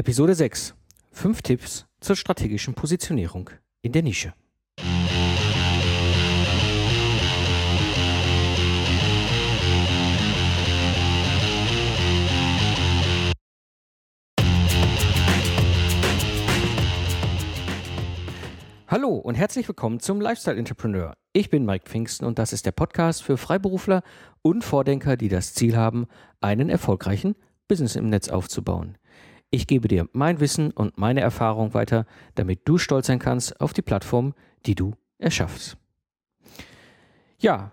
Episode 6. Fünf Tipps zur strategischen Positionierung in der Nische. Hallo und herzlich willkommen zum Lifestyle Entrepreneur. Ich bin Mike Pfingsten und das ist der Podcast für Freiberufler und Vordenker, die das Ziel haben, einen erfolgreichen Business im Netz aufzubauen. Ich gebe dir mein Wissen und meine Erfahrung weiter, damit du stolz sein kannst auf die Plattform, die du erschaffst. Ja,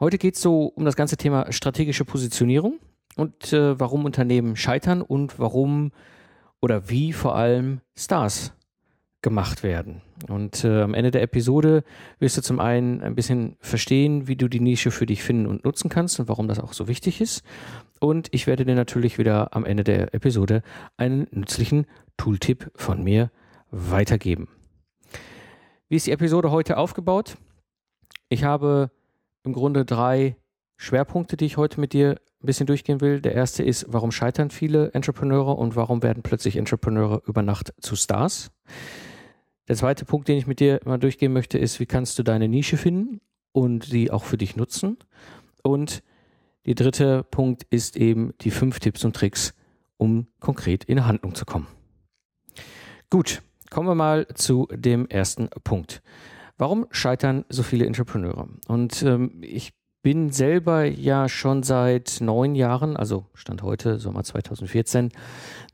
heute geht es so um das ganze Thema strategische Positionierung und äh, warum Unternehmen scheitern und warum oder wie vor allem Stars gemacht werden. Und äh, am Ende der Episode wirst du zum einen ein bisschen verstehen, wie du die Nische für dich finden und nutzen kannst und warum das auch so wichtig ist. Und ich werde dir natürlich wieder am Ende der Episode einen nützlichen Tooltip von mir weitergeben. Wie ist die Episode heute aufgebaut? Ich habe im Grunde drei Schwerpunkte, die ich heute mit dir ein bisschen durchgehen will. Der erste ist, warum scheitern viele Entrepreneure und warum werden plötzlich Entrepreneure über Nacht zu Stars? Der zweite Punkt, den ich mit dir mal durchgehen möchte, ist, wie kannst du deine Nische finden und sie auch für dich nutzen? Und der dritte Punkt ist eben die fünf Tipps und Tricks, um konkret in Handlung zu kommen. Gut, kommen wir mal zu dem ersten Punkt. Warum scheitern so viele Entrepreneure? Und ähm, ich bin selber ja schon seit neun Jahren, also Stand heute, Sommer 2014,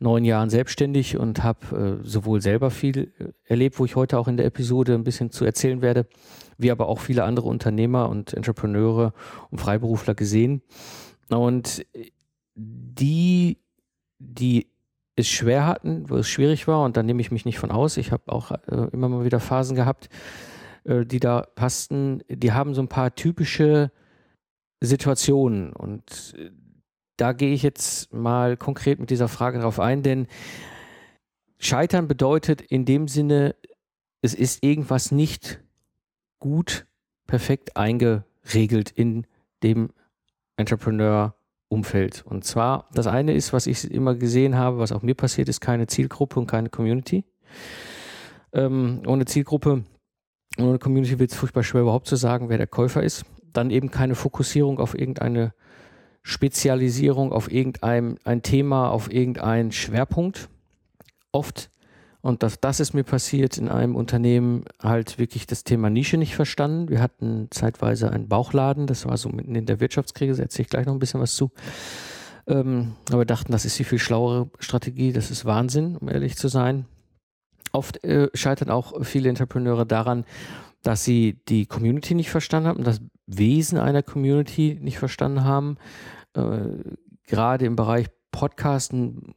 neun Jahren selbstständig und habe äh, sowohl selber viel äh, erlebt, wo ich heute auch in der Episode ein bisschen zu erzählen werde, wie aber auch viele andere Unternehmer und Entrepreneure und Freiberufler gesehen. Und die, die es schwer hatten, wo es schwierig war, und da nehme ich mich nicht von aus, ich habe auch äh, immer mal wieder Phasen gehabt, äh, die da passten, die haben so ein paar typische Situationen. Und äh, da gehe ich jetzt mal konkret mit dieser Frage drauf ein, denn Scheitern bedeutet in dem Sinne, es ist irgendwas nicht gut, perfekt eingeregelt in dem Entrepreneur-Umfeld. Und zwar, das eine ist, was ich immer gesehen habe, was auch mir passiert ist, keine Zielgruppe und keine Community. Ähm, ohne Zielgruppe, ohne Community wird es furchtbar schwer überhaupt zu sagen, wer der Käufer ist dann eben keine Fokussierung auf irgendeine Spezialisierung, auf irgendein ein Thema, auf irgendeinen Schwerpunkt. Oft, und das, das ist mir passiert in einem Unternehmen, halt wirklich das Thema Nische nicht verstanden. Wir hatten zeitweise einen Bauchladen, das war so mitten in der Wirtschaftskrise, erzähle ich gleich noch ein bisschen was zu. Ähm, aber dachten, das ist die viel schlauere Strategie, das ist Wahnsinn, um ehrlich zu sein. Oft äh, scheitern auch viele Entrepreneure daran, dass sie die Community nicht verstanden haben und das Wesen einer Community nicht verstanden haben. Äh, gerade im Bereich Podcasten,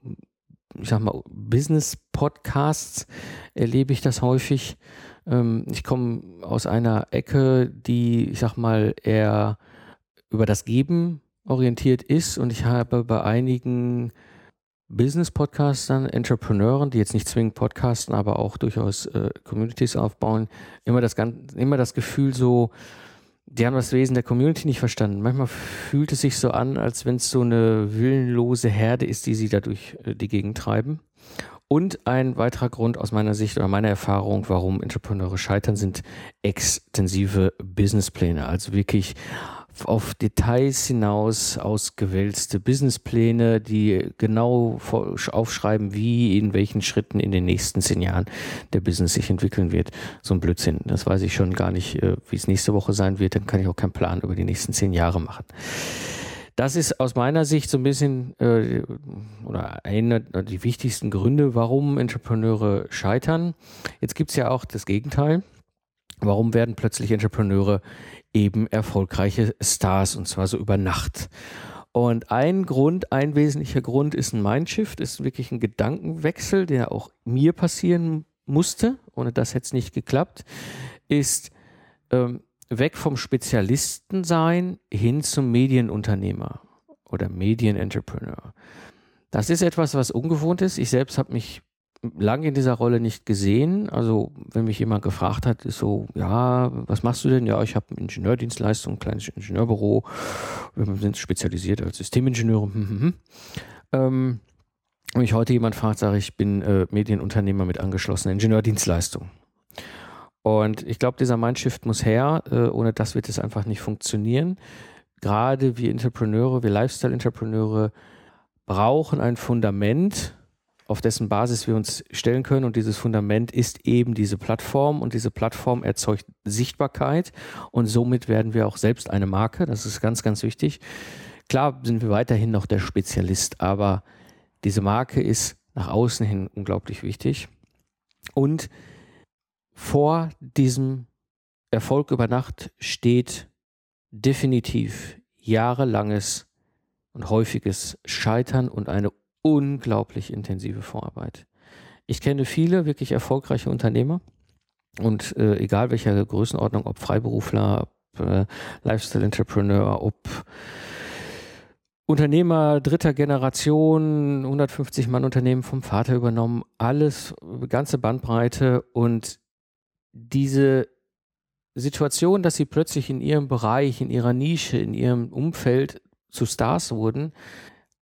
ich sag mal, Business-Podcasts erlebe ich das häufig. Ähm, ich komme aus einer Ecke, die, ich sag mal, eher über das Geben orientiert ist und ich habe bei einigen Business-Podcastern, Entrepreneuren, die jetzt nicht zwingend podcasten, aber auch durchaus äh, Communities aufbauen, immer das, immer das Gefühl so, die haben das Wesen der Community nicht verstanden. Manchmal fühlt es sich so an, als wenn es so eine willenlose Herde ist, die sie dadurch äh, die Gegend treiben. Und ein weiterer Grund aus meiner Sicht oder meiner Erfahrung, warum Entrepreneure scheitern, sind extensive Businesspläne. Also wirklich auf Details hinaus ausgewälzte Businesspläne, die genau aufschreiben, wie in welchen Schritten in den nächsten zehn Jahren der Business sich entwickeln wird. So ein Blödsinn. Das weiß ich schon gar nicht, äh, wie es nächste Woche sein wird. Dann kann ich auch keinen Plan über die nächsten zehn Jahre machen. Das ist aus meiner Sicht so ein bisschen äh, oder einer der wichtigsten Gründe, warum Entrepreneure scheitern. Jetzt gibt es ja auch das Gegenteil. Warum werden plötzlich Entrepreneure eben erfolgreiche Stars und zwar so über Nacht? Und ein Grund, ein wesentlicher Grund ist ein Mindshift, ist wirklich ein Gedankenwechsel, der auch mir passieren musste, ohne das hätte es nicht geklappt, ist ähm, weg vom Spezialistensein hin zum Medienunternehmer oder Medienentrepreneur. Das ist etwas, was ungewohnt ist. Ich selbst habe mich lange in dieser Rolle nicht gesehen. Also wenn mich jemand gefragt hat, ist so, ja, was machst du denn? Ja, ich habe Ingenieurdienstleistung, ein kleines Ingenieurbüro. Wir sind spezialisiert als Systemingenieure. Hm, hm, hm. Ähm, wenn mich heute jemand fragt, sage ich, ich bin äh, Medienunternehmer mit angeschlossener Ingenieurdienstleistung. Und ich glaube, dieser Mindshift muss her. Äh, ohne das wird es einfach nicht funktionieren. Gerade wir Entrepreneure, wir Lifestyle-Entrepreneure brauchen ein Fundament, auf dessen Basis wir uns stellen können. Und dieses Fundament ist eben diese Plattform. Und diese Plattform erzeugt Sichtbarkeit. Und somit werden wir auch selbst eine Marke. Das ist ganz, ganz wichtig. Klar sind wir weiterhin noch der Spezialist, aber diese Marke ist nach außen hin unglaublich wichtig. Und vor diesem Erfolg über Nacht steht definitiv jahrelanges und häufiges Scheitern und eine unglaublich intensive Vorarbeit. Ich kenne viele wirklich erfolgreiche Unternehmer und äh, egal welcher Größenordnung, ob Freiberufler, ob äh, Lifestyle-Entrepreneur, ob Unternehmer dritter Generation, 150 Mann Unternehmen vom Vater übernommen, alles, ganze Bandbreite und diese Situation, dass sie plötzlich in ihrem Bereich, in ihrer Nische, in ihrem Umfeld zu Stars wurden,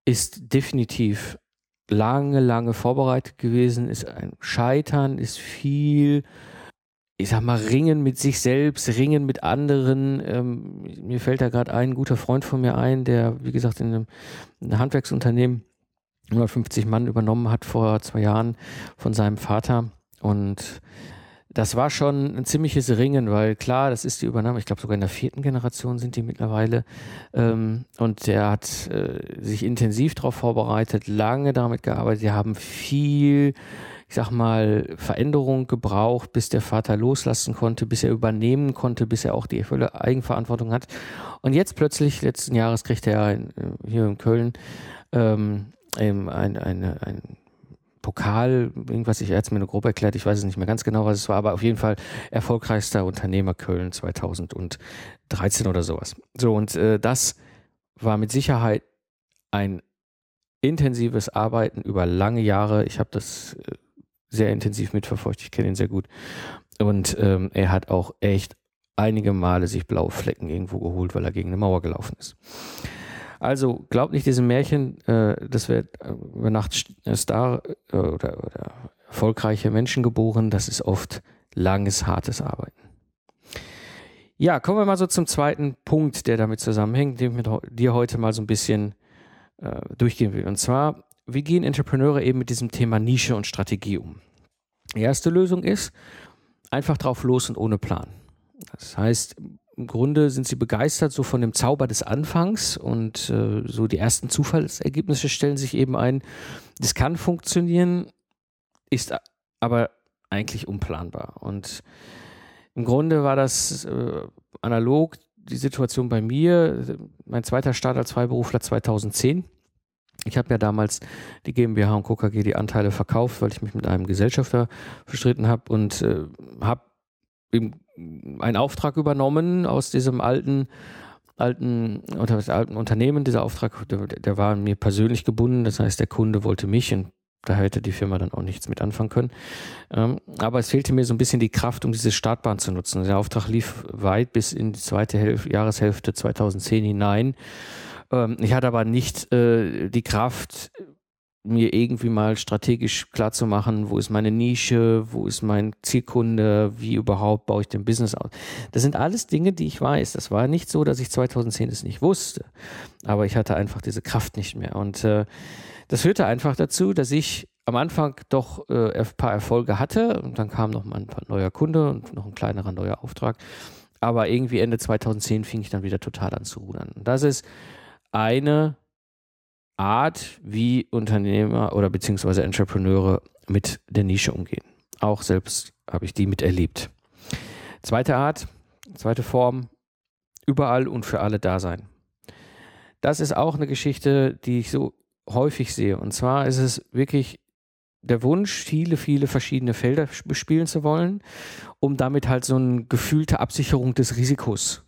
ist definitiv lange, lange vorbereitet gewesen, ist ein Scheitern, ist viel ich sag mal, ringen mit sich selbst, ringen mit anderen. Ähm, mir fällt da gerade ein guter Freund von mir ein, der, wie gesagt, in einem, einem Handwerksunternehmen 150 Mann übernommen hat vor zwei Jahren von seinem Vater. Und das war schon ein ziemliches Ringen, weil klar, das ist die Übernahme, ich glaube sogar in der vierten Generation sind die mittlerweile. Ähm, und der hat äh, sich intensiv darauf vorbereitet, lange damit gearbeitet. Die haben viel ich sag mal, Veränderung gebraucht, bis der Vater loslassen konnte, bis er übernehmen konnte, bis er auch die volle Eigenverantwortung hat. Und jetzt plötzlich, letzten Jahres kriegte er in, hier in Köln ähm, ein, ein, ein Pokal, irgendwas, ich hat mir eine grob erklärt, ich weiß es nicht mehr ganz genau, was es war, aber auf jeden Fall erfolgreichster Unternehmer Köln 2013 oder sowas. So, und äh, das war mit Sicherheit ein intensives Arbeiten über lange Jahre. Ich habe das äh, sehr intensiv mitverfolgt. Ich kenne ihn sehr gut. Und ähm, er hat auch echt einige Male sich blaue Flecken irgendwo geholt, weil er gegen eine Mauer gelaufen ist. Also glaubt nicht diesem Märchen, äh, dass wir äh, über Nacht äh, Star äh, oder, oder erfolgreiche Menschen geboren. Das ist oft langes, hartes Arbeiten. Ja, kommen wir mal so zum zweiten Punkt, der damit zusammenhängt, den ich mit dir heute mal so ein bisschen äh, durchgehen will. Und zwar wie gehen Entrepreneure eben mit diesem Thema Nische und Strategie um? Die erste Lösung ist einfach drauf los und ohne Plan. Das heißt, im Grunde sind sie begeistert so von dem Zauber des Anfangs und äh, so die ersten Zufallsergebnisse stellen sich eben ein. Das kann funktionieren, ist aber eigentlich unplanbar. Und im Grunde war das äh, analog die Situation bei mir. Mein zweiter Start als Freiberufler 2010 ich habe ja damals die GmbH und KKG die Anteile verkauft, weil ich mich mit einem Gesellschafter verstritten habe und äh, habe einen Auftrag übernommen aus diesem alten alten, unter, alten Unternehmen. Dieser Auftrag, der, der war mir persönlich gebunden. Das heißt, der Kunde wollte mich und da hätte die Firma dann auch nichts mit anfangen können. Ähm, aber es fehlte mir so ein bisschen die Kraft, um diese Startbahn zu nutzen. Der Auftrag lief weit bis in die zweite Hälfte, Jahreshälfte 2010 hinein. Ähm, ich hatte aber nicht äh, die Kraft, mir irgendwie mal strategisch klar zu machen, wo ist meine Nische, wo ist mein Zielkunde, wie überhaupt baue ich den Business aus. Das sind alles Dinge, die ich weiß. Das war nicht so, dass ich 2010 es nicht wusste, aber ich hatte einfach diese Kraft nicht mehr. Und äh, das führte einfach dazu, dass ich am Anfang doch äh, ein paar Erfolge hatte und dann kam noch mal ein neuer Kunde und noch ein kleinerer neuer Auftrag. Aber irgendwie Ende 2010 fing ich dann wieder total an zu rudern. Und das ist eine Art, wie Unternehmer oder beziehungsweise Entrepreneure mit der Nische umgehen. Auch selbst habe ich die miterlebt. Zweite Art, zweite Form, überall und für alle da sein. Das ist auch eine Geschichte, die ich so häufig sehe. Und zwar ist es wirklich der Wunsch, viele, viele verschiedene Felder bespielen zu wollen, um damit halt so eine gefühlte Absicherung des Risikos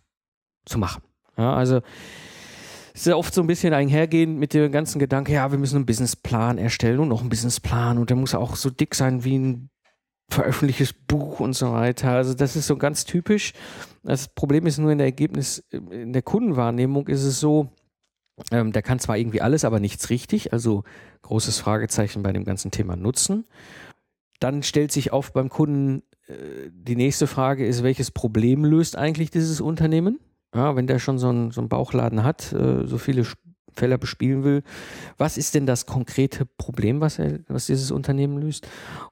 zu machen. Ja, also ist ja oft so ein bisschen einhergehend mit dem ganzen Gedanke, ja, wir müssen einen Businessplan erstellen und noch einen Businessplan und der muss auch so dick sein wie ein veröffentlichtes Buch und so weiter. Also das ist so ganz typisch. Das Problem ist nur in der Ergebnis, in der Kundenwahrnehmung ist es so, Ähm, der kann zwar irgendwie alles, aber nichts richtig. Also großes Fragezeichen bei dem ganzen Thema Nutzen. Dann stellt sich auf beim Kunden äh, die nächste Frage ist, welches Problem löst eigentlich dieses Unternehmen? Ja, wenn der schon so einen, so einen Bauchladen hat, äh, so viele Fälle bespielen will, was ist denn das konkrete Problem, was, er, was dieses Unternehmen löst?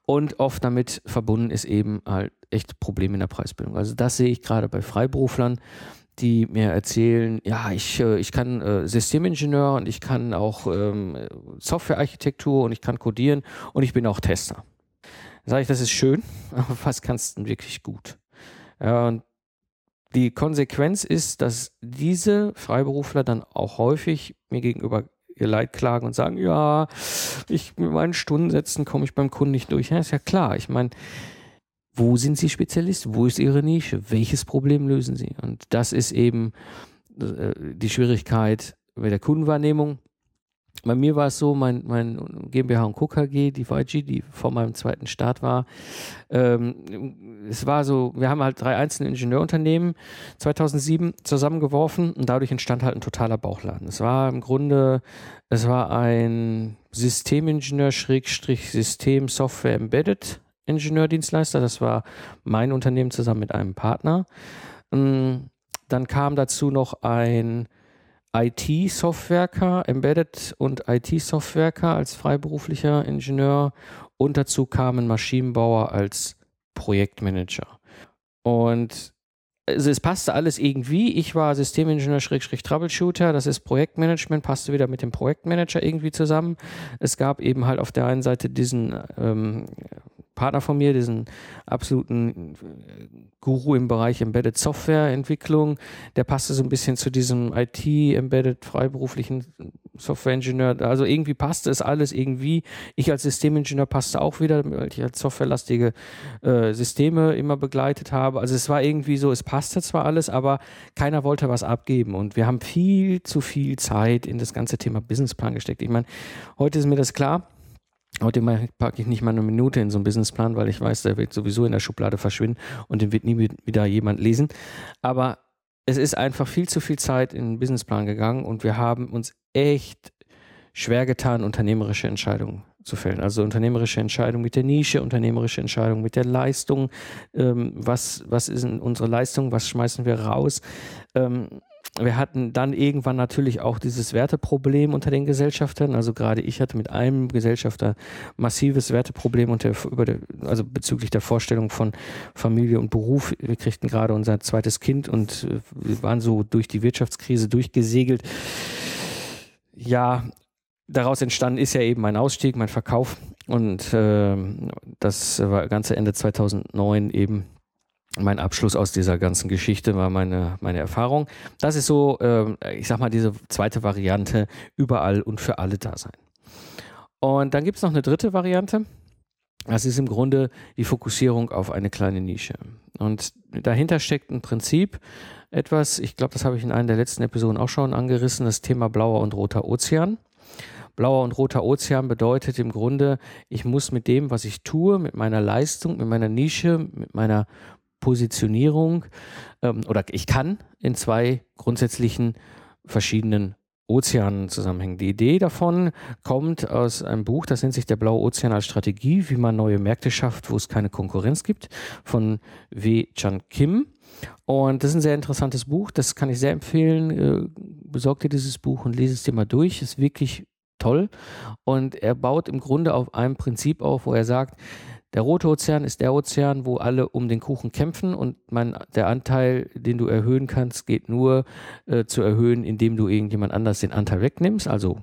Und oft damit verbunden ist eben halt echt Probleme in der Preisbildung. Also das sehe ich gerade bei Freiberuflern, die mir erzählen, ja, ich, äh, ich kann äh, Systemingenieur und ich kann auch ähm, Softwarearchitektur und ich kann codieren und ich bin auch Tester. Sage ich, das ist schön, aber was kannst du denn wirklich gut? Ja, und die Konsequenz ist, dass diese Freiberufler dann auch häufig mir gegenüber ihr Leid klagen und sagen, ja, ich mit meinen Stundensätzen komme ich beim Kunden nicht durch. Ja, ist ja klar. Ich meine, wo sind Sie Spezialist? Wo ist Ihre Nische? Welches Problem lösen Sie? Und das ist eben äh, die Schwierigkeit bei der Kundenwahrnehmung bei mir war es so, mein, mein GmbH und Co. Die VIG, die vor meinem zweiten Start war, ähm, es war so, wir haben halt drei einzelne Ingenieurunternehmen 2007 zusammengeworfen und dadurch entstand halt ein totaler Bauchladen. Es war im Grunde, es war ein Systemingenieur Schrägstrich System Software Embedded Ingenieurdienstleister. Das war mein Unternehmen zusammen mit einem Partner. Ähm, dann kam dazu noch ein IT-Softwerker, Embedded und IT-Softwerker als freiberuflicher Ingenieur und dazu kamen Maschinenbauer als Projektmanager. Und also es passte alles irgendwie. Ich war Systemingenieur Schrägstrich Troubleshooter. Das ist Projektmanagement, passte wieder mit dem Projektmanager irgendwie zusammen. Es gab eben halt auf der einen Seite diesen ähm, Partner von mir, diesen absoluten äh, Guru im Bereich Embedded Software Entwicklung. Der passte so ein bisschen zu diesem IT Embedded freiberuflichen Software Ingenieur. Also irgendwie passte es alles irgendwie. Ich als Systemingenieur passte auch wieder, weil ich als softwarelastige äh, Systeme immer begleitet habe. Also es war irgendwie so, es passte zwar alles, aber keiner wollte was abgeben. Und wir haben viel zu viel Zeit in das ganze Thema Businessplan gesteckt. Ich meine, heute ist mir das klar Heute packe ich nicht mal eine Minute in so einen Businessplan, weil ich weiß, der wird sowieso in der Schublade verschwinden und den wird nie wieder jemand lesen. Aber es ist einfach viel zu viel Zeit in den Businessplan gegangen und wir haben uns echt schwer getan, unternehmerische Entscheidungen zu fällen. Also unternehmerische Entscheidungen mit der Nische, unternehmerische Entscheidungen mit der Leistung. Ähm, was, was ist unsere Leistung? Was schmeißen wir raus? Ähm, wir hatten dann irgendwann natürlich auch dieses Werteproblem unter den Gesellschaftern. Also gerade ich hatte mit einem Gesellschafter massives Werteproblem unter, über der, also bezüglich der Vorstellung von Familie und Beruf. Wir kriegten gerade unser zweites Kind und äh, waren so durch die Wirtschaftskrise durchgesegelt. Ja, daraus entstanden ist ja eben mein Ausstieg, mein Verkauf und äh, das war ganze Ende 2009 eben mein Abschluss aus dieser ganzen Geschichte war meine, meine Erfahrung. Das ist so, äh, ich sag mal, diese zweite Variante, überall und für alle da sein. Und dann gibt es noch eine dritte Variante. Das ist im Grunde die Fokussierung auf eine kleine Nische. Und dahinter steckt ein Prinzip, etwas, ich glaube, das habe ich in einer der letzten Episoden auch schon angerissen, das Thema blauer und roter Ozean. Blauer und roter Ozean bedeutet im Grunde, ich muss mit dem, was ich tue, mit meiner Leistung, mit meiner Nische, mit meiner Positionierung ähm, oder ich kann in zwei grundsätzlichen verschiedenen Ozeanen zusammenhängen. Die Idee davon kommt aus einem Buch, das nennt sich Der Blaue Ozean als Strategie, wie man neue Märkte schafft, wo es keine Konkurrenz gibt, von W. Chan Kim. Und das ist ein sehr interessantes Buch, das kann ich sehr empfehlen. Äh, besorg dir dieses Buch und lese es dir mal durch. Ist wirklich toll. Und er baut im Grunde auf einem Prinzip auf, wo er sagt, der rote Ozean ist der Ozean, wo alle um den Kuchen kämpfen und man, der Anteil, den du erhöhen kannst, geht nur äh, zu erhöhen, indem du irgendjemand anders den Anteil wegnimmst, also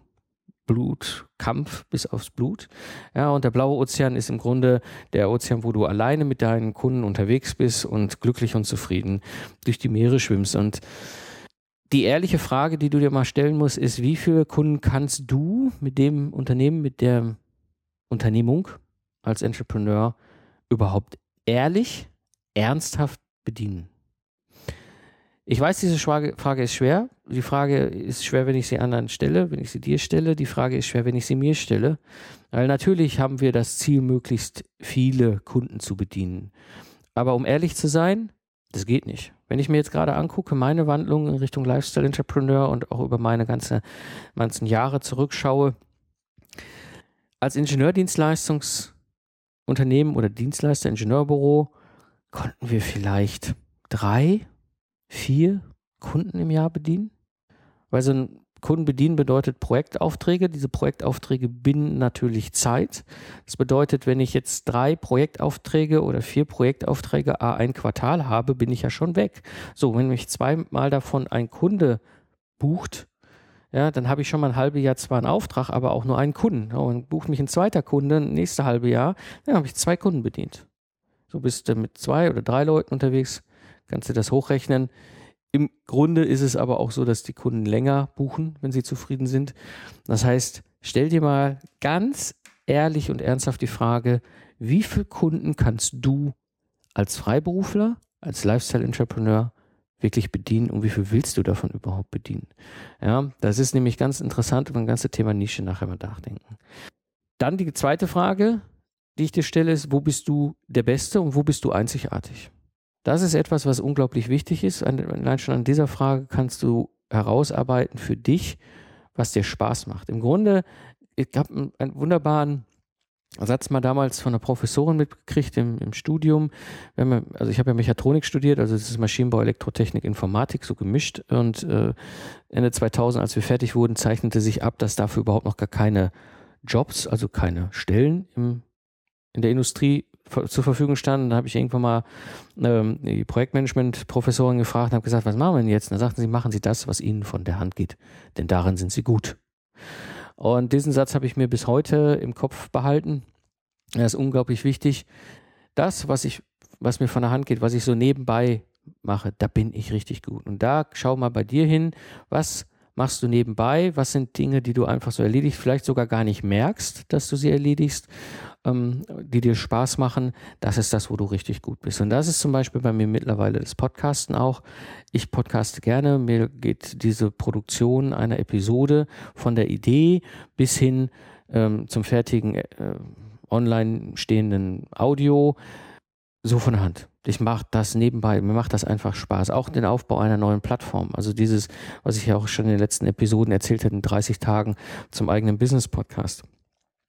Blut, Kampf bis aufs Blut. Ja, und der blaue Ozean ist im Grunde der Ozean, wo du alleine mit deinen Kunden unterwegs bist und glücklich und zufrieden durch die Meere schwimmst. Und die ehrliche Frage, die du dir mal stellen musst, ist, wie viele Kunden kannst du mit dem Unternehmen, mit der Unternehmung, als Entrepreneur überhaupt ehrlich, ernsthaft bedienen? Ich weiß, diese Frage ist schwer. Die Frage ist schwer, wenn ich sie anderen stelle, wenn ich sie dir stelle. Die Frage ist schwer, wenn ich sie mir stelle. Weil natürlich haben wir das Ziel, möglichst viele Kunden zu bedienen. Aber um ehrlich zu sein, Das geht nicht. Wenn ich mir jetzt gerade angucke, meine Wandlung in Richtung Lifestyle Entrepreneur und auch über meine ganze, ganzen Jahre zurückschaue, als Ingenieurdienstleistungsunternehmen oder Dienstleister, Ingenieurbüro, konnten wir vielleicht drei, vier Kunden im Jahr bedienen. Weil so ein Kunden bedienen bedeutet Projektaufträge. Diese Projektaufträge binden natürlich Zeit. Das bedeutet, wenn ich jetzt drei Projektaufträge oder vier Projektaufträge a ein Quartal habe, bin ich ja schon weg. So, wenn mich zweimal davon ein Kunde bucht, ja, dann habe ich schon mal ein halbes Jahr zwar einen Auftrag, aber auch nur einen Kunden. Ja, und bucht mich ein zweiter Kunde, nächste halbe Jahr, dann habe ich zwei Kunden bedient. So bist du mit zwei oder drei Leuten unterwegs, kannst du das hochrechnen. Im Grunde ist es aber auch so, dass die Kunden länger buchen, wenn sie zufrieden sind. Das heißt, stell dir mal ganz ehrlich und ernsthaft die Frage, wie viele Kunden kannst du als Freiberufler, als Lifestyle-Entrepreneur wirklich bedienen und wie viel willst du davon überhaupt bedienen? Ja, das ist nämlich ganz interessant über ein ganzes Thema Nische nachher mal nachdenken. Dann die zweite Frage, die ich dir stelle, ist, wo bist du der Beste und wo bist du einzigartig? Das ist etwas, was unglaublich wichtig ist. Allein schon an dieser Frage kannst du herausarbeiten für dich, was dir Spaß macht. Im Grunde, ich habe einen wunderbaren Satz mal damals von einer Professorin mitgekriegt im, im Studium. Wir, also ich habe ja Mechatronik studiert, also das ist Maschinenbau, Elektrotechnik, Informatik, so gemischt. Und äh, Ende 2000, als wir fertig wurden, zeichnete sich ab, dass dafür überhaupt noch gar keine Jobs, also keine Stellen im, in der Industrie zur Verfügung standen. Da habe ich irgendwann mal ähm, die Projektmanagement-Professorin gefragt und habe gesagt, was machen wir denn jetzt? Und da sagten sie, machen Sie das, was Ihnen von der Hand geht, denn darin sind Sie gut. Und diesen Satz habe ich mir bis heute im Kopf behalten. Er ist unglaublich wichtig. Das, was ich, was mir von der Hand geht, was ich so nebenbei mache, da bin ich richtig gut. Und da schau mal bei dir hin, was machst du nebenbei? Was sind Dinge, die du einfach so erledigst, vielleicht sogar gar nicht merkst, dass du sie erledigst, ähm, die dir Spaß machen? Das ist das, wo du richtig gut bist. Und das ist zum Beispiel bei mir mittlerweile das Podcasten auch. Ich podcaste gerne. Mir geht diese Produktion einer Episode von der Idee bis hin ähm, zum fertigen äh, online stehenden Audio so von der Hand. Ich mache das nebenbei, mir macht das einfach Spaß. Auch den Aufbau einer neuen Plattform. Also dieses, was ich ja auch schon in den letzten Episoden erzählt habe, in 30 Tagen zum eigenen Business-Podcast.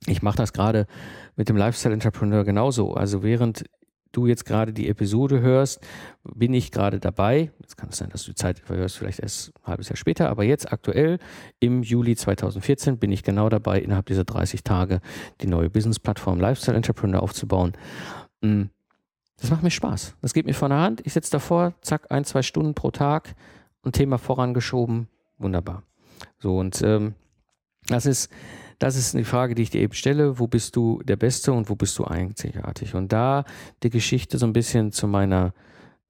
Ich mache das gerade mit dem Lifestyle Entrepreneur genauso. Also während du jetzt gerade die Episode hörst, bin ich gerade dabei. Jetzt kann es sein, dass du die Zeit verhörst, vielleicht erst ein halbes Jahr später, aber jetzt aktuell im Juli 2014 bin ich genau dabei, innerhalb dieser 30 Tage die neue Business-Plattform Lifestyle Entrepreneur aufzubauen. Hm. Das macht mir Spaß. Das geht mir von der Hand. Ich sitze davor, zack, ein, zwei Stunden pro Tag, ein Thema vorangeschoben. Wunderbar. So, und ähm, das ist, das ist eine Frage, die ich dir eben stelle. Wo bist du der Beste und wo bist du einzigartig? Und da die Geschichte so ein bisschen zu meiner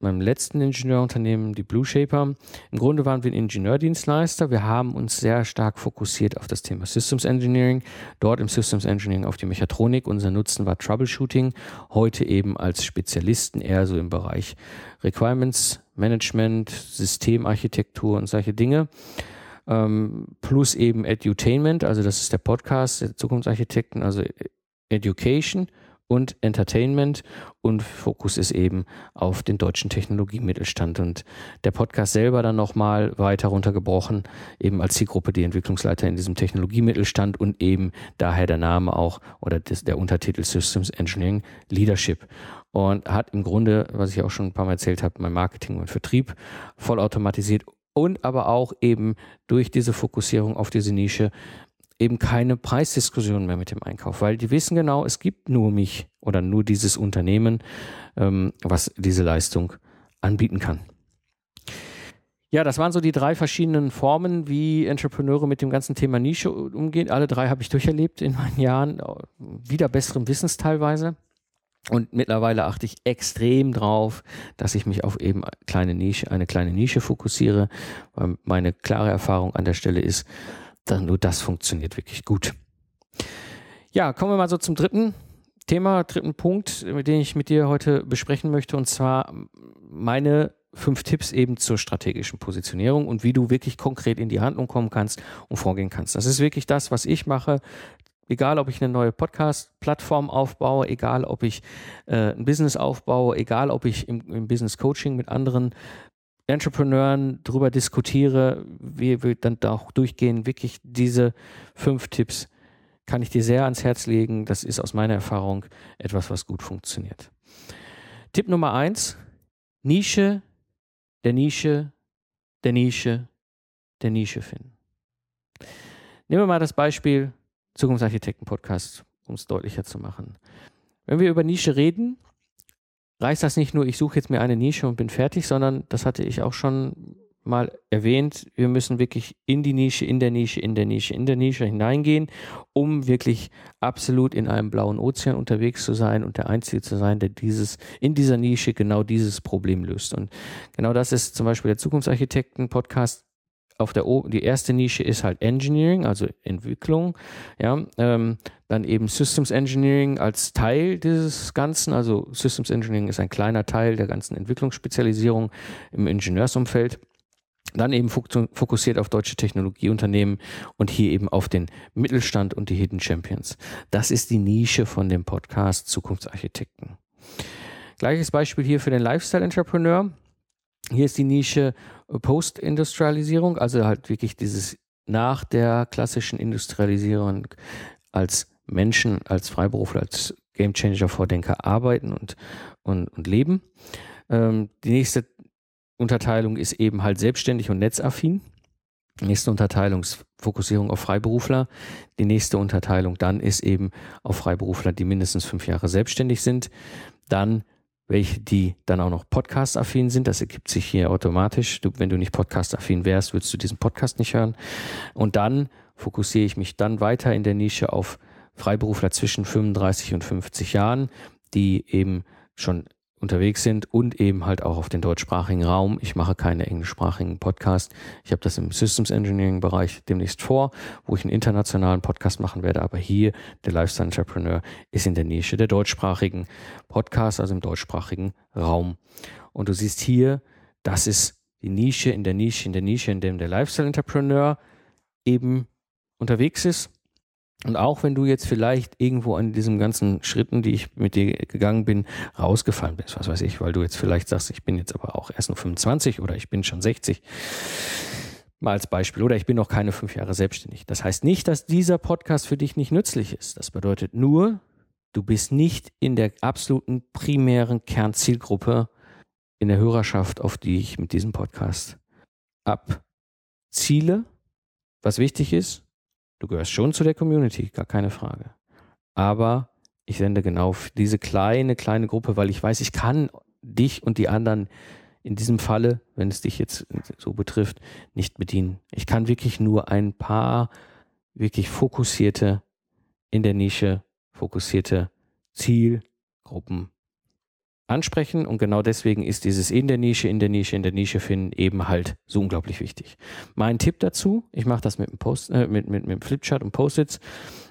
meinem letzten Ingenieurunternehmen, die Blue Shaper. Im Grunde waren wir ein Ingenieurdienstleister. Wir haben uns sehr stark fokussiert auf das Thema Systems Engineering. Dort im Systems Engineering auf die Mechatronik. Unser Nutzen war Troubleshooting. Heute eben als Spezialisten eher so im Bereich Requirements Management, Systemarchitektur und solche Dinge. Ähm, plus eben Edutainment, also das ist der Podcast der Zukunftsarchitekten, also Education und Entertainment. Und Fokus ist eben auf den deutschen Technologiemittelstand. Und der Podcast selber dann nochmal weiter runtergebrochen, eben als Zielgruppe die Entwicklungsleiter in diesem Technologiemittelstand und eben daher der Name auch oder der Untertitel Systems Engineering Leadership. Und hat im Grunde, was ich auch schon ein paar Mal erzählt habe, mein Marketing und Vertrieb vollautomatisiert und aber auch eben durch diese Fokussierung auf diese Nische eben keine Preisdiskussion mehr mit dem Einkauf, weil die wissen genau, es gibt nur mich oder nur dieses Unternehmen, ähm, was diese Leistung anbieten kann. Ja, das waren so die drei verschiedenen Formen, wie Entrepreneure mit dem ganzen Thema Nische umgehen. Alle drei habe ich durcherlebt in meinen Jahren, wieder besserem Wissens teilweise. Und mittlerweile achte ich extrem drauf, dass ich mich auf eben kleine Nische, eine kleine Nische fokussiere, weil meine klare Erfahrung an der Stelle ist, dann nur das funktioniert wirklich gut. Ja, kommen wir mal so zum dritten Thema, dritten Punkt, mit dem ich mit dir heute besprechen möchte, und zwar meine fünf Tipps eben zur strategischen Positionierung und wie du wirklich konkret in die Handlung kommen kannst und vorgehen kannst. Das ist wirklich das, was ich mache. Egal, ob ich eine neue Podcast-Plattform aufbaue, egal, ob ich äh, ein Business aufbaue, egal, ob ich im, im Business Coaching mit anderen Entrepreneuren darüber diskutiere, wie wir dann da auch durchgehen, wirklich diese fünf Tipps kann ich dir sehr ans Herz legen. Das ist aus meiner Erfahrung etwas, was gut funktioniert. Tipp Nummer eins, Nische, der Nische, der Nische, der Nische finden. Nehmen wir mal das Beispiel Zukunftsarchitekten-Podcast, um es deutlicher zu machen. Wenn wir über Nische reden, reicht das nicht nur, ich suche jetzt mir eine Nische und bin fertig, sondern das hatte ich auch schon mal erwähnt, wir müssen wirklich in die Nische, in der Nische, in der Nische, in der Nische hineingehen, um wirklich absolut in einem blauen Ozean unterwegs zu sein und der Einzige zu sein, der dieses, in dieser Nische genau dieses Problem löst. Und genau das ist zum Beispiel der Zukunftsarchitekten-Podcast auf der die erste Nische ist halt Engineering, also Entwicklung, ja, ähm, dann eben Systems Engineering als Teil dieses Ganzen, also Systems Engineering ist ein kleiner Teil der ganzen Entwicklungsspezialisierung im Ingenieursumfeld. Dann eben fokussiert auf deutsche Technologieunternehmen und hier eben auf den Mittelstand und die Hidden Champions. Das ist die Nische von dem Podcast Zukunftsarchitekten. Gleiches Beispiel hier für den Lifestyle Entrepreneur. Hier ist die Nische Post-Industrialisierung, also halt wirklich dieses nach der klassischen Industrialisierung als Menschen, als Freiberufler, als Gamechanger, Vordenker arbeiten und, und, und leben. Ähm, die nächste Unterteilung ist eben halt selbstständig und netzaffin. Nächste Unterteilung ist Fokussierung auf Freiberufler. Die nächste Unterteilung dann ist eben auf Freiberufler, die mindestens fünf Jahre selbstständig sind. Dann welche, die dann auch noch podcast-affin sind. Das ergibt sich hier automatisch. Du, wenn du nicht podcast-affin wärst, würdest du diesen Podcast nicht hören. Und dann fokussiere ich mich dann weiter in der Nische auf Freiberufler zwischen 35 und 50 Jahren, die eben schon unterwegs sind und eben halt auch auf den deutschsprachigen Raum. Ich mache keine englischsprachigen Podcasts. Ich habe das im Systems Engineering Bereich demnächst vor, wo ich einen internationalen Podcast machen werde. Aber hier, der Lifestyle Entrepreneur, ist in der Nische der deutschsprachigen Podcasts, also im deutschsprachigen Raum. Und du siehst hier, das ist die Nische in der Nische in der Nische, in dem der Lifestyle Entrepreneur eben unterwegs ist und auch wenn du jetzt vielleicht irgendwo an diesen ganzen Schritten, die ich mit dir gegangen bin, rausgefallen bist, was weiß ich, weil du jetzt vielleicht sagst, ich bin jetzt aber auch erst nur 25 oder ich bin schon 60, mal als Beispiel, oder ich bin noch keine fünf Jahre selbstständig. Das heißt nicht, dass dieser Podcast für dich nicht nützlich ist. Das bedeutet nur, du bist nicht in der absoluten primären Kernzielgruppe in der Hörerschaft, auf die ich mit diesem Podcast abziele. Was wichtig ist, Du gehörst schon zu der Community, gar keine Frage. Aber ich sende genau diese kleine, kleine Gruppe, weil ich weiß, ich kann dich und die anderen in diesem Falle, wenn es dich jetzt so betrifft, nicht bedienen. Ich kann wirklich nur ein paar wirklich fokussierte, in der Nische fokussierte Zielgruppen ansprechen und genau deswegen ist dieses in der Nische, in der Nische, in der Nische finden eben halt so unglaublich wichtig. Mein Tipp dazu, ich mache das mit einem Post, äh, mit, mit, mit Flipchart und Post-its.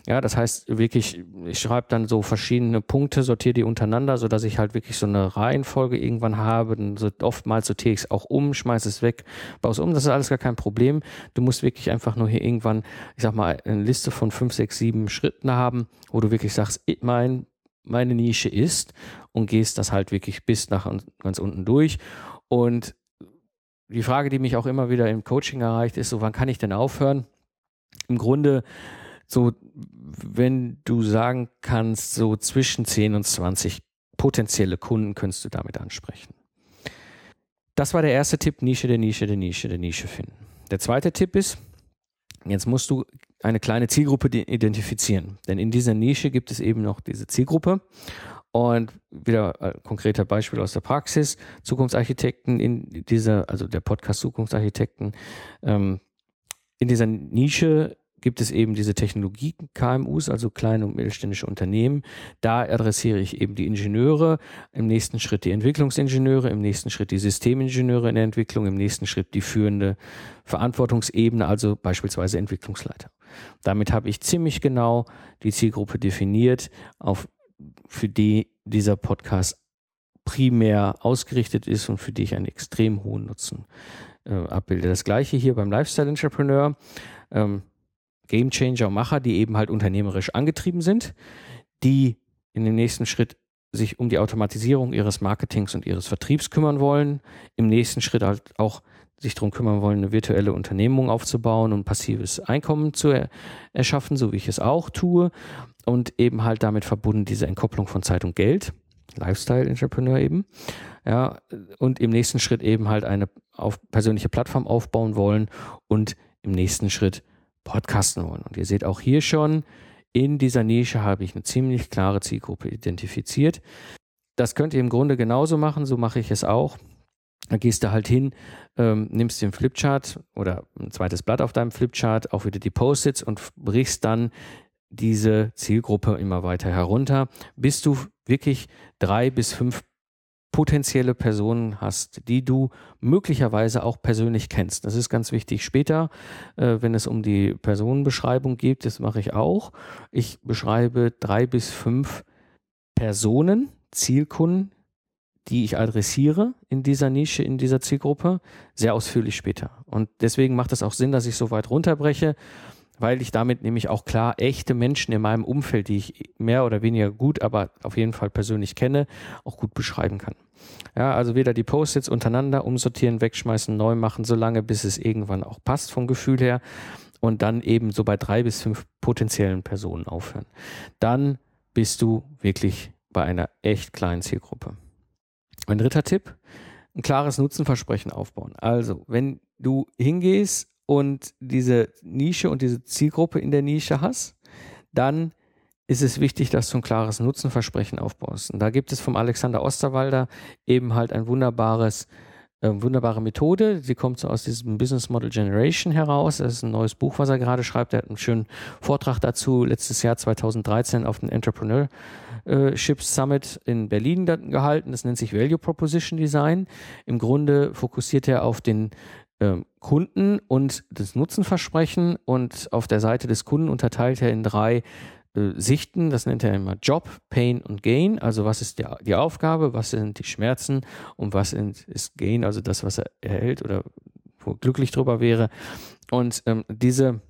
Ja, das heißt wirklich, ich schreibe dann so verschiedene Punkte, sortiere die untereinander, so dass ich halt wirklich so eine Reihenfolge irgendwann habe. Dann so, oftmals sortiere ich es auch um, schmeiße es weg, baue es um. Das ist alles gar kein Problem. Du musst wirklich einfach nur hier irgendwann, ich sag mal, eine Liste von fünf, sechs, sieben Schritten haben, wo du wirklich sagst, mein meine Nische ist und gehst das halt wirklich bis nach ganz unten durch. Und die Frage, die mich auch immer wieder im Coaching erreicht, ist so, wann kann ich denn aufhören? Im Grunde so, wenn du sagen kannst, so zwischen 10 und 20 potenzielle Kunden könntest du damit ansprechen. Das war der erste Tipp, Nische der Nische der Nische der Nische finden. Der zweite Tipp ist, jetzt musst du eine kleine Zielgruppe identifizieren. Denn in dieser Nische gibt es eben noch diese Zielgruppe. Und wieder ein konkreter Beispiel aus der Praxis. Zukunftsarchitekten in dieser, also der Podcast Zukunftsarchitekten, ähm, in dieser Nische gibt es eben diese Technologie-KMUs, also kleine und mittelständische Unternehmen. Da adressiere ich eben die Ingenieure, im nächsten Schritt die Entwicklungsingenieure, im nächsten Schritt die Systemingenieure in der Entwicklung, im nächsten Schritt die führende Verantwortungsebene, also beispielsweise Entwicklungsleiter. Damit habe ich ziemlich genau die Zielgruppe definiert, auf, für die dieser Podcast primär ausgerichtet ist und für die ich einen extrem hohen Nutzen äh, abbilde. Das gleiche hier beim Lifestyle Entrepreneur. Ähm, Gamechanger-Macher, die eben halt unternehmerisch angetrieben sind, die in dem nächsten Schritt sich um die Automatisierung ihres Marketings und ihres Vertriebs kümmern wollen, im nächsten Schritt halt auch sich darum kümmern wollen, eine virtuelle Unternehmung aufzubauen und passives Einkommen zu er erschaffen, so wie ich es auch tue. Und eben halt damit verbunden diese Entkopplung von Zeit und Geld, Lifestyle-Entrepreneur eben. Ja, und im nächsten Schritt eben halt eine auf persönliche Plattform aufbauen wollen und im nächsten Schritt podcasten wollen. Und ihr seht auch hier schon, in dieser Nische habe ich eine ziemlich klare Zielgruppe identifiziert. Das könnt ihr im Grunde genauso machen, so mache ich es auch. Da gehst du halt hin, ähm, nimmst den Flipchart oder ein zweites Blatt auf deinem Flipchart, auch wieder die Post-its und brichst dann diese Zielgruppe immer weiter herunter, bis du wirklich drei bis fünf potenzielle Personen hast, die du möglicherweise auch persönlich kennst. Das ist ganz wichtig später, äh, wenn es um die Personenbeschreibung geht. Das mache ich auch. Ich beschreibe drei bis fünf Personen, Zielkunden, die ich adressiere in dieser Nische, in dieser Zielgruppe, sehr ausführlich später. Und deswegen macht es auch Sinn, dass ich so weit runterbreche, weil ich damit nämlich auch klar echte Menschen in meinem Umfeld, die ich mehr oder weniger gut, aber auf jeden Fall persönlich kenne, auch gut beschreiben kann. Ja, also wieder die Post-its untereinander umsortieren, wegschmeißen, neu machen, solange bis es irgendwann auch passt vom Gefühl her und dann eben so bei drei bis fünf potenziellen Personen aufhören. Dann bist du wirklich bei einer echt kleinen Zielgruppe. Ein dritter Tipp, ein klares Nutzenversprechen aufbauen. Also, wenn du hingehst und diese Nische und diese Zielgruppe in der Nische hast, dann ist es wichtig, dass du ein klares Nutzenversprechen aufbaust. Und da gibt es vom Alexander Osterwalder eben halt ein wunderbares, äh, wunderbare Methode. Sie kommt so aus diesem Business Model Generation heraus. Das ist ein neues Buch, was er gerade schreibt. Er hat einen schönen Vortrag dazu letztes Jahr 2013 auf dem Entrepreneurship Summit in Berlin gehalten. Das nennt sich Value Proposition Design. Im Grunde fokussiert er auf den Kunden und das Nutzenversprechen und auf der Seite des Kunden unterteilt er in drei äh, Sichten, das nennt er immer Job, Pain und Gain, also was ist die, die Aufgabe, was sind die Schmerzen und was ist Gain, also das, was er erhält oder wo er glücklich drüber wäre. Und ähm, diese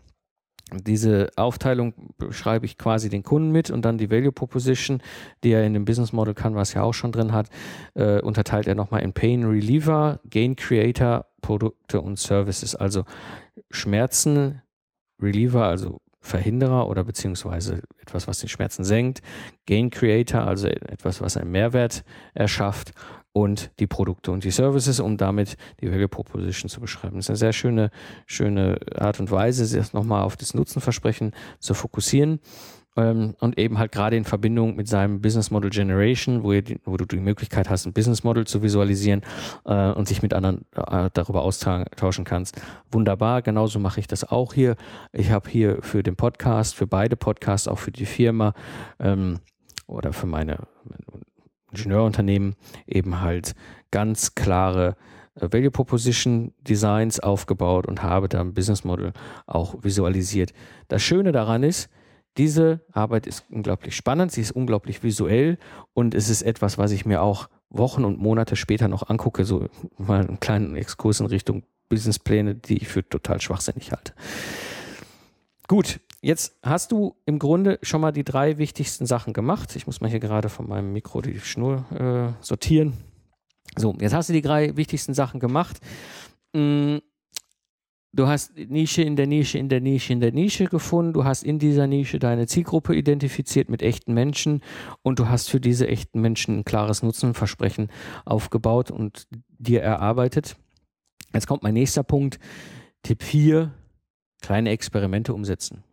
diese Aufteilung beschreibe ich quasi den Kunden mit und dann die Value Proposition, die er in dem Business Model Canvas ja auch schon drin hat, äh, unterteilt er nochmal in Pain Reliever, Gain Creator, Produkte und Services. Also Schmerzen, Reliever, also Verhinderer oder beziehungsweise etwas, was den Schmerzen senkt, Gain Creator, also etwas, was einen Mehrwert erschafft und die Produkte und die Services, um damit die Value Proposition zu beschreiben. Das ist eine sehr schöne, schöne Art und Weise, sich nochmal auf das Nutzenversprechen zu fokussieren und eben halt gerade in Verbindung mit seinem Business Model Generation, wo, die, wo, du die Möglichkeit hast, ein Business Model zu visualisieren äh, und sich mit anderen äh, darüber austauschen kannst. Wunderbar, genauso mache ich das auch hier. Ich habe hier für den Podcast, für beide Podcasts, auch für die Firma ähm, oder für meine Ingenieurunternehmen eben halt ganz klare äh, Value Proposition Designs aufgebaut und habe da ein Business Model auch visualisiert. Das Schöne daran ist, diese Arbeit ist unglaublich spannend, sie ist unglaublich visuell und es ist etwas, was ich mir auch Wochen und Monate später noch angucke, so mal einen kleinen Exkurs in Richtung Businesspläne, die ich für total schwachsinnig halte. Gut, jetzt hast du im Grunde schon mal die drei wichtigsten Sachen gemacht. Ich muss mal hier gerade von meinem Mikro die Schnur äh, sortieren. So, jetzt hast du die drei wichtigsten Sachen gemacht. Mm, du hast Nische in der Nische, in der Nische, in der Nische gefunden. Du hast in dieser Nische deine Zielgruppe identifiziert mit echten Menschen und du hast für diese echten Menschen ein klares Nutzenversprechen aufgebaut und dir erarbeitet. Jetzt kommt mein nächster Punkt. Tipp 4, kleine Experimente umsetzen.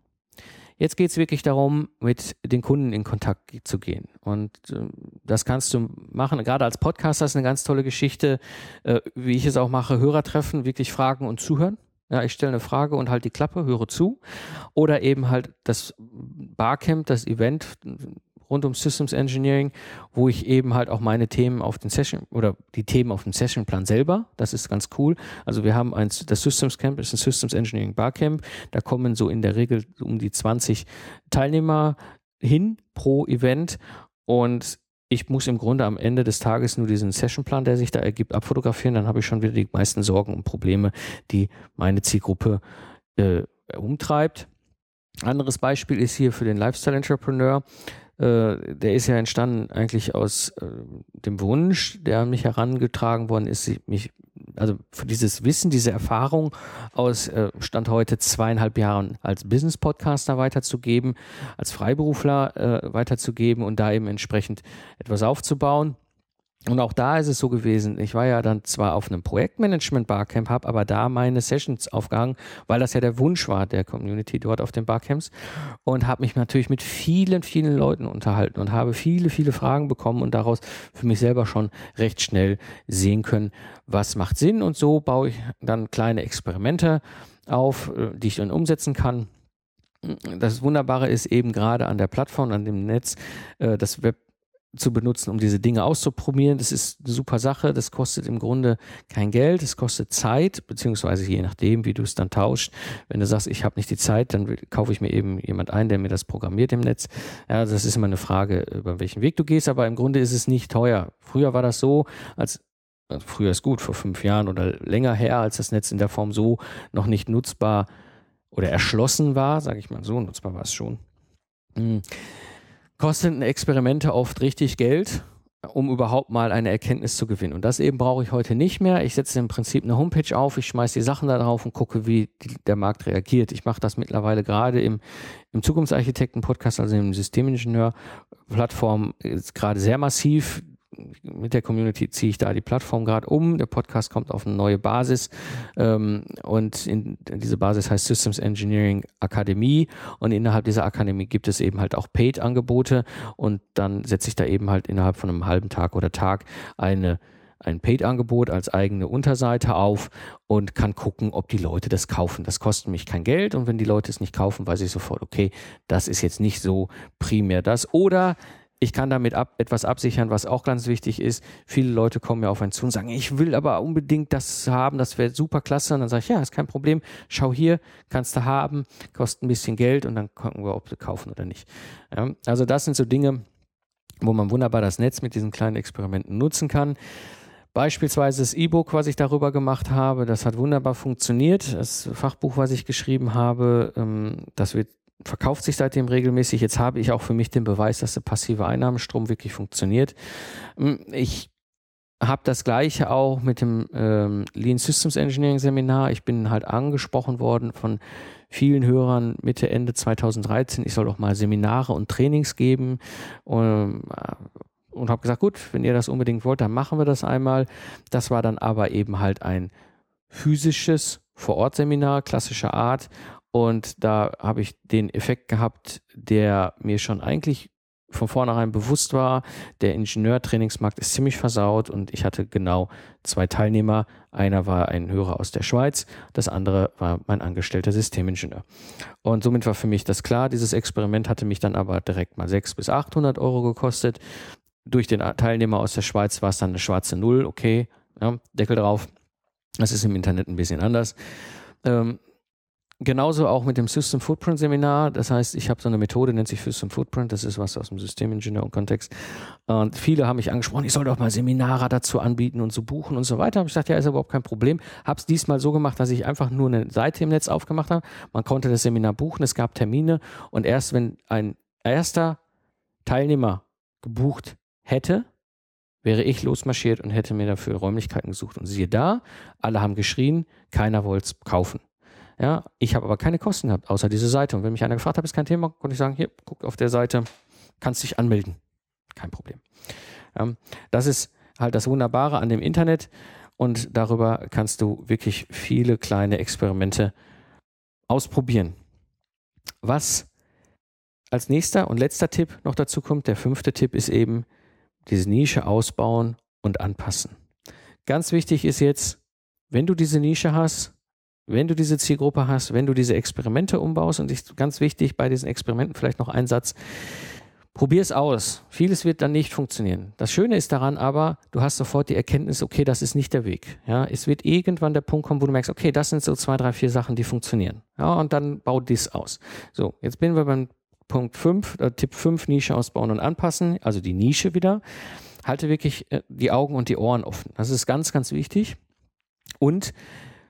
Jetzt geht es wirklich darum, mit den Kunden in Kontakt zu gehen. Und äh, das kannst du machen. Gerade als Podcaster ist eine ganz tolle Geschichte, äh, wie ich es auch mache, Hörer treffen, wirklich fragen und zuhören. Ja, ich stelle eine Frage und halt die Klappe, höre zu. Oder eben halt das Barcamp, das Event, rund um Systems Engineering, wo ich eben halt auch meine Themen auf den Session oder die Themen auf dem Sessionplan selber, das ist ganz cool. Also wir haben eins, das Systems Camp ist ein Systems Engineering Barcamp, da kommen so in der Regel um die 20 Teilnehmer hin pro Event und ich muss im Grunde am Ende des Tages nur diesen Sessionplan, der sich da ergibt, abfotografieren, dann habe ich schon wieder die meisten Sorgen und Probleme, die meine Zielgruppe äh, umtreibt. Anderes Beispiel ist hier für den Lifestyle Entrepreneur. Äh, der ist ja entstanden eigentlich aus äh, dem Wunsch, der an mich herangetragen worden ist, mich, also für dieses Wissen, diese Erfahrung aus äh, Stand heute zweieinhalb Jahren als Business-Podcaster weiterzugeben, als Freiberufler äh, weiterzugeben und da eben entsprechend etwas aufzubauen. Und auch da ist es so gewesen, ich war ja dann zwar auf einem Projektmanagement Barcamp, habe aber da meine Sessions aufgehangen, weil das ja der Wunsch war der Community dort auf den Barcamps und habe mich natürlich mit vielen, vielen Leuten unterhalten und habe viele, viele Fragen bekommen und daraus für mich selber schon recht schnell sehen können, was macht Sinn und so baue ich dann kleine Experimente auf, äh, die ich dann umsetzen kann. Das Wunderbare ist eben gerade an der Plattform, an dem Netz, äh, das Web zu benutzen, um diese Dinge auszuprobieren. Das ist eine super Sache. Das kostet im Grunde kein Geld. Es kostet Zeit, beziehungsweise je nachdem, wie du es dann tauscht. Wenn du sagst, ich habe nicht die Zeit, dann kaufe ich mir eben jemand ein, der mir das programmiert im Netz. Ja, das ist immer eine Frage, über welchen Weg du gehst. Aber im Grunde ist es nicht teuer. Früher war das so, als also früher ist gut, vor fünf Jahren oder länger her, als das Netz in der Form so noch nicht nutzbar oder erschlossen war, sage ich mal so, nutzbar war es schon. Hm kosten Experimente oft richtig Geld, um überhaupt mal eine Erkenntnis zu gewinnen. Und das eben brauche ich heute nicht mehr. Ich setze im Prinzip eine Homepage auf, ich schmeiße die Sachen da drauf und gucke, wie die, der Markt reagiert. Ich mache das mittlerweile gerade im, im Zukunftsarchitekten-Podcast, also im Systemingenieur-Plattform, gerade sehr massiv mit der Community ziehe ich da die Plattform gerade um. Der Podcast kommt auf eine neue Basis ähm, und in, diese Basis heißt Systems Engineering Akademie und innerhalb dieser Akademie gibt es eben halt auch Paid-Angebote und dann setze ich da eben halt innerhalb von einem halben Tag oder Tag eine ein Paid-Angebot als eigene Unterseite auf und kann gucken, ob die Leute das kaufen. Das kostet mich kein Geld und wenn die Leute es nicht kaufen, weiß ich sofort, okay, das ist jetzt nicht so primär das. Oder ich kann damit ab, etwas absichern, was auch ganz wichtig ist. Viele Leute kommen mir auf einen zu und sagen, ich will aber unbedingt das haben, das wäre super klasse. Und dann sage ich, ja, ist kein Problem, schau hier, kannst du haben, kostet ein bisschen Geld und dann gucken wir, ob du kaufen oder nicht. Ja, also das sind so Dinge, wo man wunderbar das Netz mit diesen kleinen Experimenten nutzen kann. Beispielsweise das E-Book, was ich darüber gemacht habe, das hat wunderbar funktioniert. Das Fachbuch, was ich geschrieben habe, ähm, das wird verkauft sich seitdem regelmäßig. Jetzt habe ich auch für mich den Beweis, dass der passive Einnahmenstrom wirklich funktioniert. Hm, ich habe das gleiche auch mit dem ähm, Lean Systems Engineering Seminar. Ich bin halt angesprochen worden von vielen Hörern Mitte, Ende 2013. Ich soll doch mal Seminare und Trainings geben. Und, äh, und habe gesagt, gut, wenn ihr das unbedingt wollt, dann machen wir das einmal. Das war dann aber eben halt ein physisches Vor-Ort-Seminar klassischer Art und da habe ich den Effekt gehabt, der mir schon eigentlich von vornherein bewusst war, der Ingenieurtrainingsmarkt ist ziemlich versaut und ich hatte genau zwei Teilnehmer. Einer war ein Hörer aus der Schweiz, das andere war mein angestellter Systemingenieur. Und somit war für mich das klar. Dieses Experiment hatte mich dann aber direkt mal 600 bis 800 Euro gekostet. Durch den Teilnehmer aus der Schweiz war es dann eine schwarze Null, okay, ja, Deckel drauf. Das ist im Internet ein bisschen anders. Ähm, Genauso auch mit dem System Footprint Seminar. Das heißt, ich habe so eine Methode, nennt sich System Footprint. Das ist was aus dem Systemingenieur-Kontext. Und viele haben mich angesprochen, ich soll doch mal Seminare dazu anbieten und so buchen und so weiter. Habe ich gesagt, ja, ist überhaupt kein Problem. Habe es diesmal so gemacht, dass ich einfach nur eine Seite im Netz aufgemacht habe. Man konnte das Seminar buchen, es gab Termine und erst wenn ein erster Teilnehmer gebucht hätte, wäre ich losmarschiert und hätte mir dafür Räumlichkeiten gesucht. Und siehe da, alle haben geschrien, keiner wollte es kaufen. Ja, ich habe aber keine Kosten gehabt, außer diese Seite. Und wenn mich einer gefragt hat, ist kein Thema, konnte ich sagen, hier, guck auf der Seite, kannst dich anmelden. Kein Problem. Ja, das ist halt das Wunderbare an dem Internet und darüber kannst du wirklich viele kleine Experimente ausprobieren. Was als nächster und letzter Tipp noch dazu kommt, der fünfte Tipp ist eben diese Nische ausbauen und anpassen. Ganz wichtig ist jetzt, wenn du diese Nische hast, wenn du diese Zielgruppe hast, wenn du diese Experimente umbaust, und ich, ganz wichtig bei diesen Experimenten vielleicht noch ein Satz, probier es aus. Vieles wird dann nicht funktionieren. Das Schöne ist daran aber, du hast sofort die Erkenntnis, okay, das ist nicht der Weg. Ja, es wird irgendwann der Punkt kommen, wo du merkst, okay, das sind so zwei, drei, vier Sachen, die funktionieren. Ja, und dann bau dies aus. So, jetzt bin wir beim Punkt 5, äh, Tipp 5, Nische ausbauen und anpassen, also die Nische wieder. Halte wirklich äh, die Augen und die Ohren offen. Das ist ganz, ganz wichtig. Und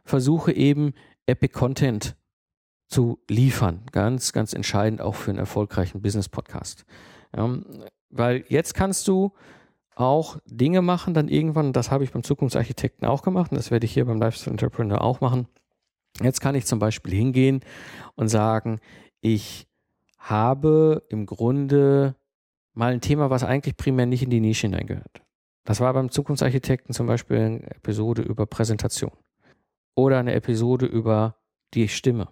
versuche eben Epic Content zu liefern. Ganz, ganz entscheidend auch für einen erfolgreichen Business-Podcast. Ja, weil jetzt kannst du auch Dinge machen, dann irgendwann, das habe ich beim Zukunftsarchitekten auch gemacht und das werde ich hier beim Lifestyle Entrepreneur auch machen. Jetzt kann ich zum Beispiel hingehen und sagen, ich habe im Grunde mal ein Thema, was eigentlich primär nicht in die Nische hineingehört. Das war beim Zukunftsarchitekten zum Beispiel eine Episode über Präsentation oder eine Episode über die Stimme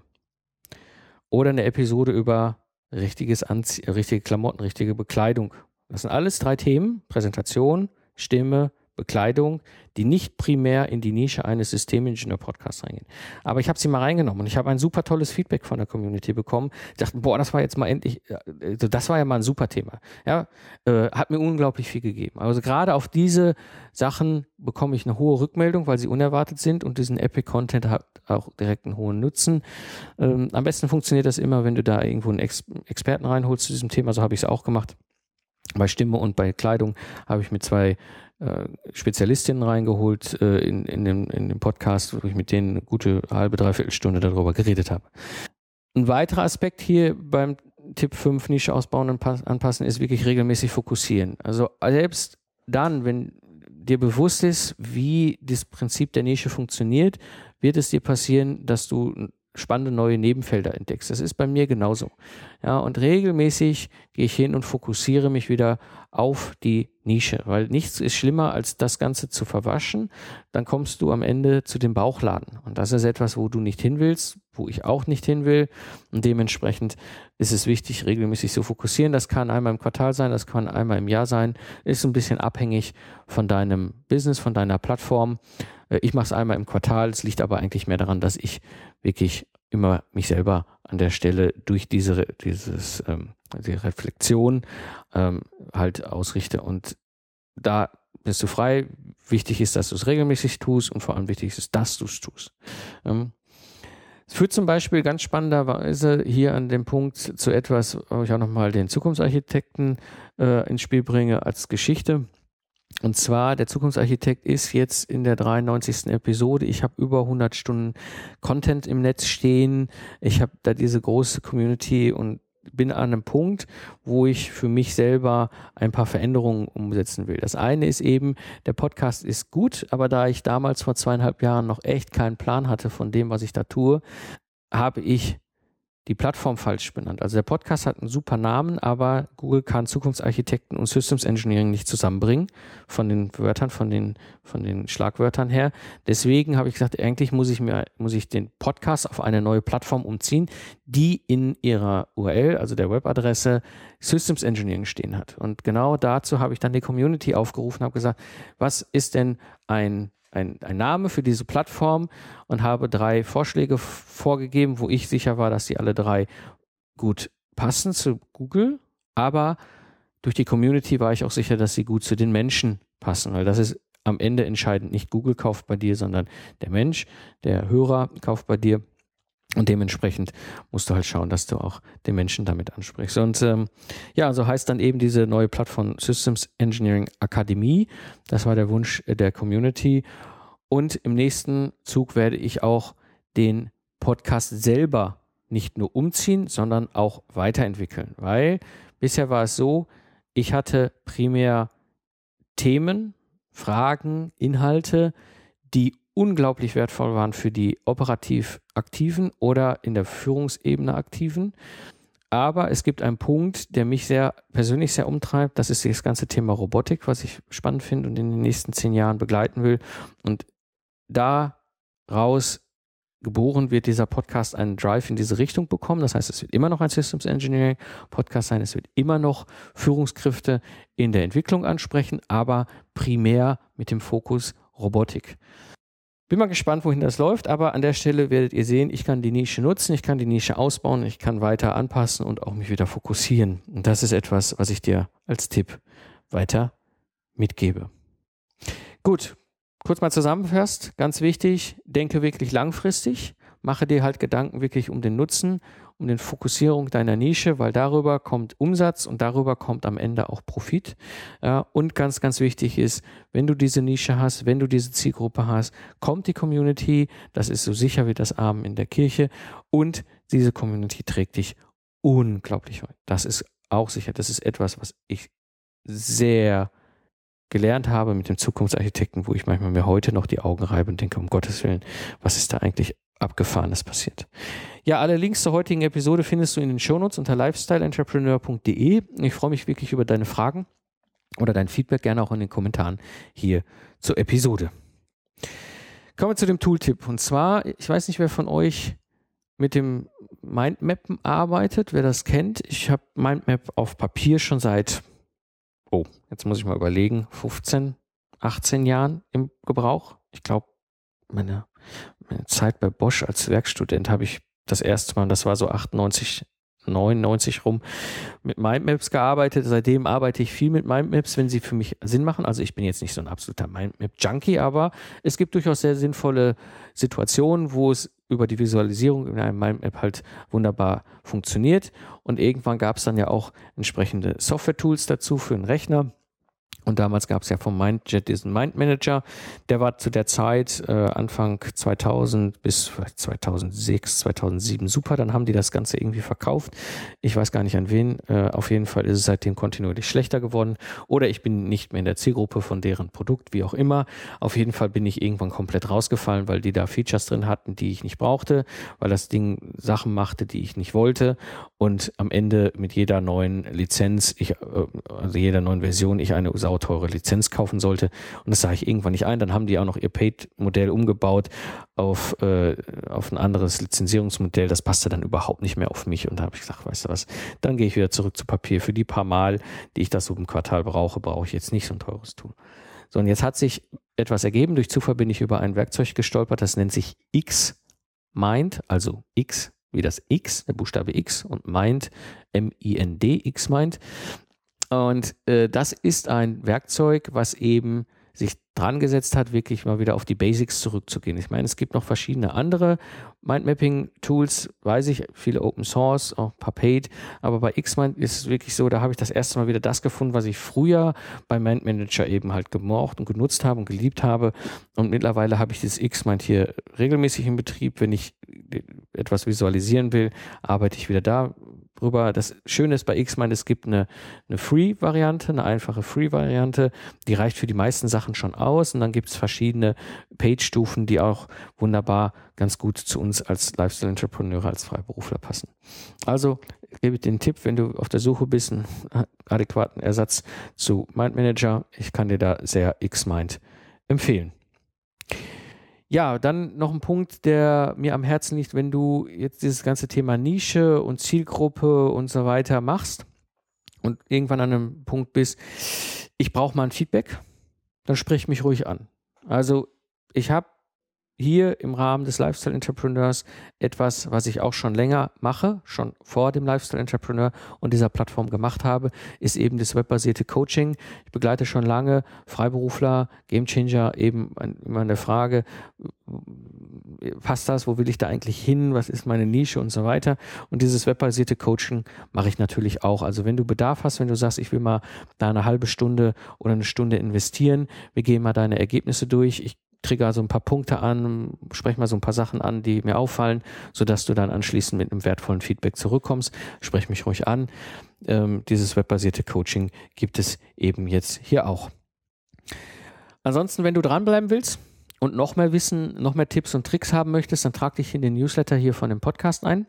oder eine Episode über richtiges Anzie richtige Klamotten, richtige Bekleidung. Das sind alles drei Themen: Präsentation, Stimme, Bekleidung, die nicht primär in die Nische eines Systemingenieur-Podcasts reingehen. Aber ich habe sie mal reingenommen und ich habe ein super tolles Feedback von der Community bekommen. Ich dachte, boah, das war jetzt mal endlich, also das war ja mal ein super Thema. Ja, äh, hat mir unglaublich viel gegeben. Also gerade auf diese Sachen bekomme ich eine hohe Rückmeldung, weil sie unerwartet sind und diesen Epic Content hat auch direkt einen hohen Nutzen. Ähm, am besten funktioniert das immer, wenn du da irgendwo einen Ex Experten reinholst zu diesem Thema. So habe ich es auch gemacht. Bei Stimme und bei Kleidung habe ich mit zwei Spezialistinnen reingeholt äh, in, in, dem, in dem Podcast, wo ich mit denen eine gute halbe, dreiviertel Stunde darüber geredet habe. Ein weiterer Aspekt hier beim Tipp 5 Nische ausbauen und anpassen ist wirklich regelmäßig fokussieren. Also selbst dann, wenn dir bewusst ist, wie das Prinzip der Nische funktioniert, wird es dir passieren, dass du spannende neue Nebenfelder entdeckst. Das ist bei mir genauso. Ja, und regelmäßig gehe ich hin und fokussiere mich wieder auf die Nische, weil nichts ist schlimmer, als das Ganze zu verwaschen. Dann kommst du am Ende zu dem Bauchladen. Und das ist etwas, wo du nicht hin willst, wo ich auch nicht hin will. Und dementsprechend ist es wichtig, regelmäßig zu fokussieren. Das kann einmal im Quartal sein, das kann einmal im Jahr sein. Ist ein bisschen abhängig von deinem Business, von deiner Plattform. Äh, ich mache es einmal im Quartal. Es liegt aber eigentlich mehr daran, dass ich wirklich immer mich selber an der Stelle durch diese dieses ähm, die Reflexion ähm, halt ausrichte und da bist du frei. Wichtig ist, dass du es regelmäßig tust und vor allem wichtig ist, dass du es tust. Ähm, es führt zum Beispiel ganz spannenderweise hier an dem Punkt zu etwas, wo ich auch nochmal den Zukunftsarchitekten äh, ins Spiel bringe als Geschichte. Und zwar, der Zukunftsarchitekt ist jetzt in der 93. Episode. Ich habe über 100 Stunden Content im Netz stehen. Ich habe da diese große Community und bin an einem Punkt, wo ich für mich selber ein paar Veränderungen umsetzen will. Das eine ist eben, der Podcast ist gut, aber da ich damals vor zweieinhalb Jahren noch echt keinen Plan hatte von dem, was ich da tue, habe ich die Plattform falsch benannt. Also der Podcast hat einen super Namen, aber Google kann Zukunftsarchitekten und Systems Engineering nicht zusammenbringen von den Wörtern, von den, von den Schlagwörtern her. Deswegen habe ich gesagt, eigentlich muss ich mir, muss ich den Podcast auf eine neue Plattform umziehen, die in ihrer URL, also der Webadresse, Systems Engineering stehen hat. Und genau dazu habe ich dann die Community aufgerufen, habe gesagt, was ist denn ein ein, ein Name für diese Plattform und habe drei Vorschläge vorgegeben, wo ich sicher war, dass die alle drei gut passen zu Google, aber durch die Community war ich auch sicher, dass sie gut zu den Menschen passen, weil das ist am Ende entscheidend. Nicht Google kauft bei dir, sondern der Mensch, der Hörer kauft bei dir. Und dementsprechend musst du halt schauen, dass du auch den Menschen damit ansprichst. Und ähm, ja, so heißt dann eben diese neue Plattform Systems Engineering Akademie. Das war der Wunsch der Community. Und im nächsten Zug werde ich auch den Podcast selber nicht nur umziehen, sondern auch weiterentwickeln. Weil bisher war es so, ich hatte primär Themen, Fragen, Inhalte, die unglaublich wertvoll waren für die operativ Aktiven oder in der Führungsebene Aktiven. Aber es gibt einen Punkt, der mich sehr persönlich sehr umtreibt. Das ist das ganze Thema Robotik, was ich spannend finde und in den nächsten zehn Jahren begleiten will. Und daraus geboren wird dieser Podcast einen Drive in diese Richtung bekommen. Das heißt, es wird immer noch ein Systems Engineering Podcast sein. Es wird immer noch Führungskräfte in der Entwicklung ansprechen, aber primär mit dem Fokus Robotik. Bin mal gespannt, wohin das läuft, aber an der Stelle werdet ihr sehen, ich kann die Nische nutzen, ich kann die Nische ausbauen, ich kann weiter anpassen und auch mich wieder fokussieren. Und das ist etwas, was ich dir als Tipp weiter mitgebe. Gut, kurz mal zusammenfasst, ganz wichtig, denke wirklich langfristig, mache dir halt Gedanken wirklich um den Nutzen, um den Fokussierung deiner Nische, weil darüber kommt Umsatz und darüber kommt am Ende auch Profit. Und ganz, ganz wichtig ist, wenn du diese Nische hast, wenn du diese Zielgruppe hast, kommt die Community, das ist so sicher wie das Abend in der Kirche und diese Community trägt dich unglaublich weit. Das ist auch sicher, das ist etwas, was ich sehr gelernt habe mit dem Zukunftsarchitekten, wo ich manchmal mir heute noch die Augen reibe und denke, um Gottes Willen, was ist da eigentlich Abgefahrenes passiert. Ja, alle Links zur heutigen Episode findest du in den Shownotes unter lifestyleentrepreneur.de. Ich freue mich wirklich über deine Fragen oder dein Feedback gerne auch in den Kommentaren hier zur Episode. Kommen wir zu dem Tooltip. Und zwar, ich weiß nicht, wer von euch mit dem Mindmappen arbeitet, wer das kennt. Ich habe Mindmap auf Papier schon seit, oh, jetzt muss ich mal überlegen, 15, 18 Jahren im Gebrauch. Ich glaube, meine meine Zeit bei Bosch als Werkstudent habe ich das erste Mal, das war so 98, 99 rum, mit Mindmaps gearbeitet. Seitdem arbeite ich viel mit Mindmaps, wenn sie für mich Sinn machen. Also ich bin jetzt nicht so ein absoluter Mindmap-Junkie, aber es gibt durchaus sehr sinnvolle Situationen, wo es über die Visualisierung in einem Mindmap halt wunderbar funktioniert. Und irgendwann gab es dann ja auch entsprechende Software-Tools dazu für einen Rechner und damals gab es ja vom Mindjet diesen Mind Manager. Der war zu der Zeit äh, Anfang 2000 bis vielleicht 2006, 2007 super. Dann haben die das Ganze irgendwie verkauft. Ich weiß gar nicht an wen. Äh, auf jeden Fall ist es seitdem kontinuierlich schlechter geworden. Oder ich bin nicht mehr in der Zielgruppe von deren Produkt, wie auch immer. Auf jeden Fall bin ich irgendwann komplett rausgefallen, weil die da Features drin hatten, die ich nicht brauchte, weil das Ding Sachen machte, die ich nicht wollte. Und am Ende mit jeder neuen Lizenz, ich, äh, also jeder neuen Version, ich eine sauteure Lizenz kaufen sollte. Und das sah ich irgendwann nicht ein. Dann haben die auch noch ihr Paid-Modell umgebaut auf, äh, auf ein anderes Lizenzierungsmodell. Das passte dann überhaupt nicht mehr auf mich. Und da habe ich gesagt, weißt du was, dann gehe ich wieder zurück zu Papier. Für die paar Mal, die ich das so im Quartal brauche, brauche ich jetzt nicht so ein teures Tool. So, und jetzt hat sich etwas ergeben. Durch Zufall bin ich über ein Werkzeug gestolpert, das nennt sich X-Mind, also X wie das X, der Buchstabe X und Mind, M-I-N-D, X-Mind. Und äh, das ist ein Werkzeug, was eben sich dran gesetzt hat, wirklich mal wieder auf die Basics zurückzugehen. Ich meine, es gibt noch verschiedene andere Mindmapping-Tools, weiß ich, viele Open Source, auch ein paar Paid, aber bei Xmind ist es wirklich so, da habe ich das erste Mal wieder das gefunden, was ich früher bei Mind Manager eben halt gemocht und genutzt habe und geliebt habe. Und mittlerweile habe ich dieses Xmind hier regelmäßig in Betrieb. Wenn ich etwas visualisieren will, arbeite ich wieder da drüber. Das Schöne ist bei Xmind, es gibt eine, eine Free-Variante, eine einfache Free-Variante, die reicht für die meisten Sachen schon aus. Und dann gibt es verschiedene Page-Stufen, die auch wunderbar ganz gut zu uns als Lifestyle-Entrepreneure, als Freiberufler passen. Also gebe ich den Tipp, wenn du auf der Suche bist, einen adäquaten Ersatz zu Mind Manager. Ich kann dir da sehr Xmind empfehlen. Ja, dann noch ein Punkt, der mir am Herzen liegt, wenn du jetzt dieses ganze Thema Nische und Zielgruppe und so weiter machst und irgendwann an einem Punkt bist, ich brauche mal ein Feedback, dann sprich mich ruhig an. Also ich habe hier im Rahmen des Lifestyle Entrepreneurs etwas, was ich auch schon länger mache, schon vor dem Lifestyle Entrepreneur und dieser Plattform gemacht habe, ist eben das webbasierte Coaching. Ich begleite schon lange Freiberufler, Gamechanger eben immer eine Frage, passt das, wo will ich da eigentlich hin, was ist meine Nische und so weiter. Und dieses webbasierte Coaching mache ich natürlich auch. Also wenn du Bedarf hast, wenn du sagst, ich will mal da eine halbe Stunde oder eine Stunde investieren, wir gehen mal deine Ergebnisse durch, ich trigger so ein paar Punkte an, spreche mal so ein paar Sachen an, die mir auffallen, sodass du dann anschließend mit einem wertvollen Feedback zurückkommst. Sprech mich ruhig an. Ähm, dieses webbasierte Coaching gibt es eben jetzt hier auch. Ansonsten, wenn du dranbleiben willst und noch mehr Wissen, noch mehr Tipps und Tricks haben möchtest, dann trag dich in den Newsletter hier von dem Podcast ein.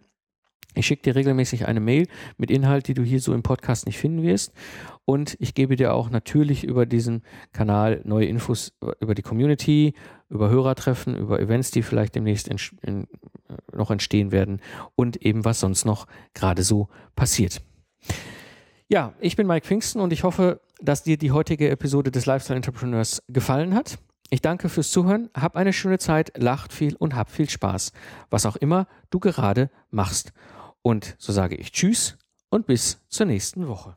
Ich schicke dir regelmäßig eine Mail mit Inhalt, die du hier so im Podcast nicht finden wirst. Und ich gebe dir auch natürlich über diesen Kanal neue Infos über die Community, über Hörertreffen, über Events, die vielleicht demnächst in, in, äh, noch entstehen werden und eben was sonst noch gerade so passiert. Ja, ich bin Mike Pfingsten und ich hoffe, dass dir die heutige Episode des Lifestyle Entrepreneurs gefallen hat. Ich danke fürs Zuhören, hab eine schöne Zeit, lacht viel und hab viel Spaß, was auch immer du gerade machst. Und so sage ich Tschüss und bis zur nächsten Woche.